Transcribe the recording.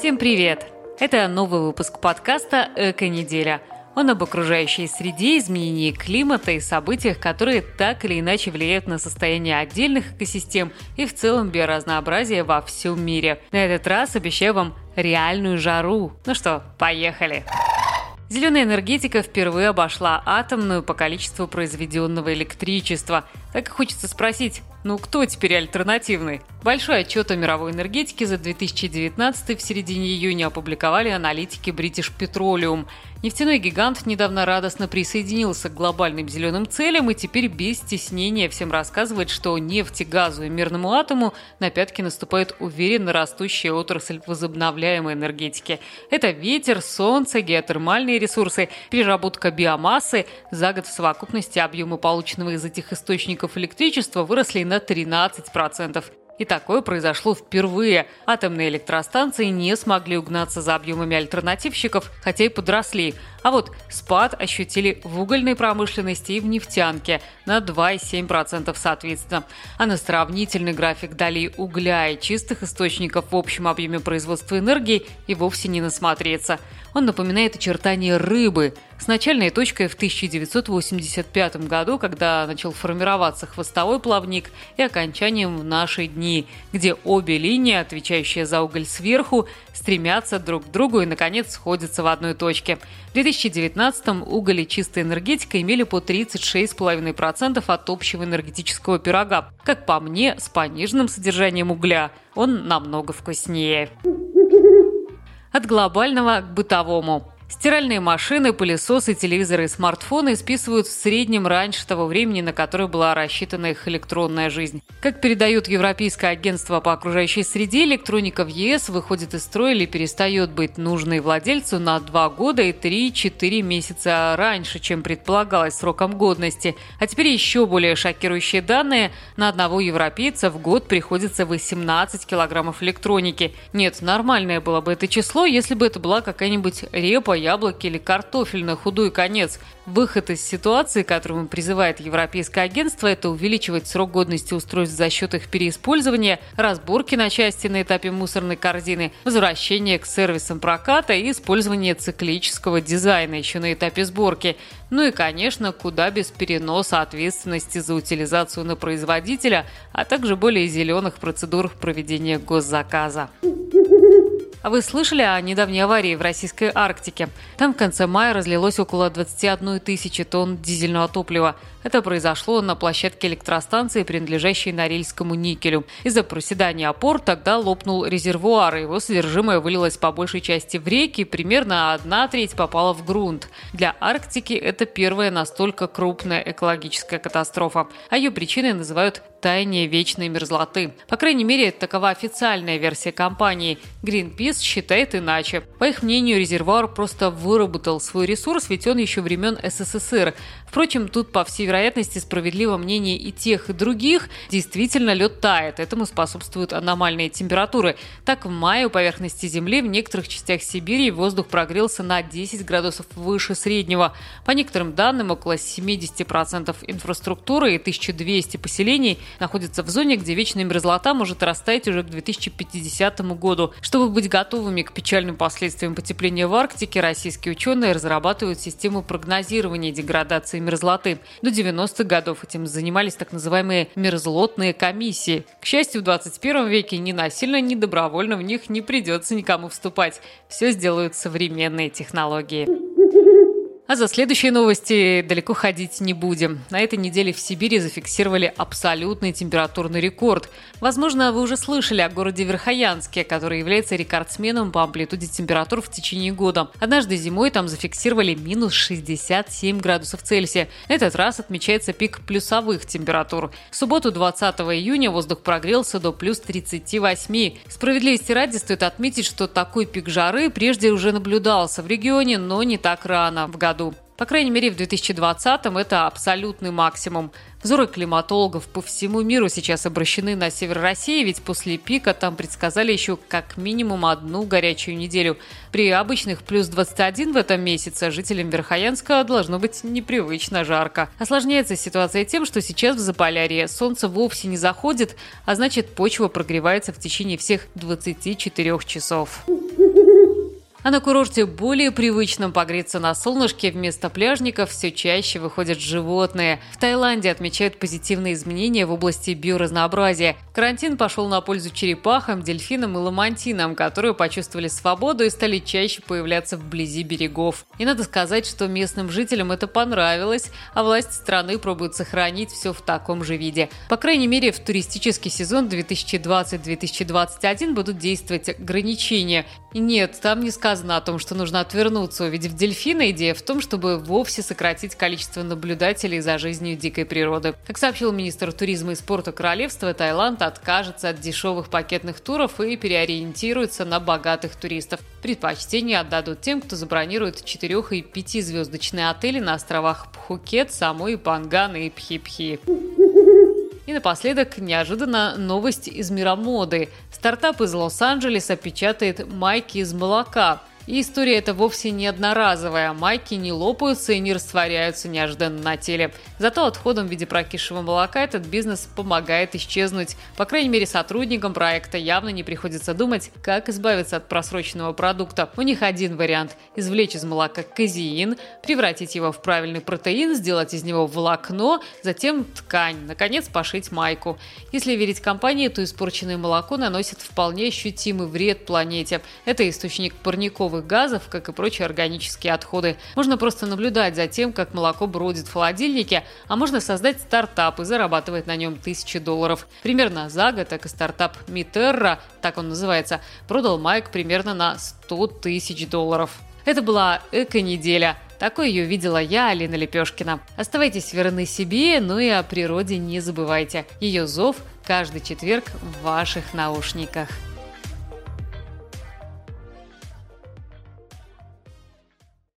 Всем привет! Это новый выпуск подкаста «Эко-неделя». Он об окружающей среде, изменении климата и событиях, которые так или иначе влияют на состояние отдельных экосистем и в целом биоразнообразие во всем мире. На этот раз обещаю вам реальную жару. Ну что, поехали! Зеленая энергетика впервые обошла атомную по количеству произведенного электричества. Так и хочется спросить, ну кто теперь альтернативный? Большой отчет о мировой энергетике за 2019 в середине июня опубликовали аналитики British Petroleum – Нефтяной гигант недавно радостно присоединился к глобальным зеленым целям и теперь без стеснения всем рассказывает, что нефти, газу и мирному атому на пятки наступает уверенно растущая отрасль возобновляемой энергетики. Это ветер, солнце, геотермальные ресурсы, переработка биомассы. За год в совокупности объемы полученного из этих источников электричества выросли на 13%. И такое произошло впервые. Атомные электростанции не смогли угнаться за объемами альтернативщиков, хотя и подросли. А вот спад ощутили в угольной промышленности и в нефтянке на 2,7% соответственно. А на сравнительный график долей угля и чистых источников в общем объеме производства энергии и вовсе не насмотреться. Он напоминает очертания рыбы с начальной точкой в 1985 году, когда начал формироваться хвостовой плавник, и окончанием в наши дни, где обе линии, отвечающие за уголь сверху, стремятся друг к другу и, наконец, сходятся в одной точке. В 2019-м уголь и чистая энергетика имели по 36,5% от общего энергетического пирога. Как по мне, с пониженным содержанием угля он намного вкуснее. От глобального к бытовому. Стиральные машины, пылесосы, телевизоры и смартфоны списывают в среднем раньше того времени, на которое была рассчитана их электронная жизнь. Как передает Европейское агентство по окружающей среде, электроника в ЕС выходит из строя или перестает быть нужной владельцу на 2 года и 3-4 месяца раньше, чем предполагалось сроком годности. А теперь еще более шокирующие данные. На одного европейца в год приходится 18 килограммов электроники. Нет, нормальное было бы это число, если бы это была какая-нибудь репа яблоки или картофель на худой конец. Выход из ситуации, которому призывает Европейское агентство, это увеличивать срок годности устройств за счет их переиспользования, разборки на части на этапе мусорной корзины, возвращение к сервисам проката и использование циклического дизайна еще на этапе сборки. Ну и, конечно, куда без переноса ответственности за утилизацию на производителя, а также более зеленых процедур проведения госзаказа. А вы слышали о недавней аварии в российской Арктике? Там в конце мая разлилось около 21 тысячи тонн дизельного топлива. Это произошло на площадке электростанции, принадлежащей Норильскому никелю. Из-за проседания опор тогда лопнул резервуар, и его содержимое вылилось по большей части в реки, примерно одна треть попала в грунт. Для Арктики это первая настолько крупная экологическая катастрофа. А ее причиной называют таяние вечной мерзлоты. По крайней мере, такова официальная версия компании. Greenpeace считает иначе. По их мнению, резервуар просто выработал свой ресурс, ведь он еще времен СССР. Впрочем, тут, по всей вероятности, справедливо мнение и тех, и других. Действительно, лед тает. Этому способствуют аномальные температуры. Так, в мае у поверхности Земли в некоторых частях Сибири воздух прогрелся на 10 градусов выше среднего. По некоторым данным, около 70% инфраструктуры и 1200 поселений находятся в зоне, где вечная мерзлота может растаять уже к 2050 году. Чтобы быть готовыми к печальным последствиям потепления в Арктике, российские ученые разрабатывают систему прогнозирования деградации мерзлоты. До 90-х годов этим занимались так называемые мерзлотные комиссии. К счастью, в 21 веке ни насильно, ни добровольно в них не придется никому вступать. Все сделают современные технологии. А за следующие новости далеко ходить не будем. На этой неделе в Сибири зафиксировали абсолютный температурный рекорд. Возможно, вы уже слышали о городе Верхоянске, который является рекордсменом по амплитуде температур в течение года. Однажды зимой там зафиксировали минус 67 градусов Цельсия. Этот раз отмечается пик плюсовых температур. В субботу 20 июня воздух прогрелся до плюс 38. Справедливости ради стоит отметить, что такой пик жары прежде уже наблюдался в регионе, но не так рано в году году. По крайней мере, в 2020-м это абсолютный максимум. Взоры климатологов по всему миру сейчас обращены на север России, ведь после пика там предсказали еще как минимум одну горячую неделю. При обычных плюс 21 в этом месяце жителям Верхоянска должно быть непривычно жарко. Осложняется ситуация тем, что сейчас в Заполярье солнце вовсе не заходит, а значит почва прогревается в течение всех 24 часов. А на курорте более привычном погреться на солнышке вместо пляжников все чаще выходят животные. В Таиланде отмечают позитивные изменения в области биоразнообразия. Карантин пошел на пользу черепахам, дельфинам и ламантинам, которые почувствовали свободу и стали чаще появляться вблизи берегов. И надо сказать, что местным жителям это понравилось, а власти страны пробуют сохранить все в таком же виде. По крайней мере, в туристический сезон 2020-2021 будут действовать ограничения. И нет, там не сказано сказано о том, что нужно отвернуться, увидев дельфина, идея в том, чтобы вовсе сократить количество наблюдателей за жизнью дикой природы. Как сообщил министр туризма и спорта королевства, Таиланд откажется от дешевых пакетных туров и переориентируется на богатых туристов. Предпочтение отдадут тем, кто забронирует 4 и 5 звездочные отели на островах Пхукет, Самуи, Панган и Пхи-Пхи. И напоследок неожиданно новость из мира моды. Стартап из Лос-Анджелеса печатает майки из молока. И история эта вовсе не одноразовая. Майки не лопаются и не растворяются неожиданно на теле. Зато отходом в виде прокисшего молока этот бизнес помогает исчезнуть. По крайней мере, сотрудникам проекта явно не приходится думать, как избавиться от просроченного продукта. У них один вариант – извлечь из молока казеин, превратить его в правильный протеин, сделать из него волокно, затем ткань, наконец пошить майку. Если верить компании, то испорченное молоко наносит вполне ощутимый вред планете. Это источник парниковых парниковых газов, как и прочие органические отходы. Можно просто наблюдать за тем, как молоко бродит в холодильнике, а можно создать стартап и зарабатывать на нем тысячи долларов. Примерно за год так и стартап Митерра, так он называется, продал Майк примерно на 100 тысяч долларов. Это была эко-неделя. Такой ее видела я, Алина Лепешкина. Оставайтесь верны себе, но и о природе не забывайте. Ее зов каждый четверг в ваших наушниках.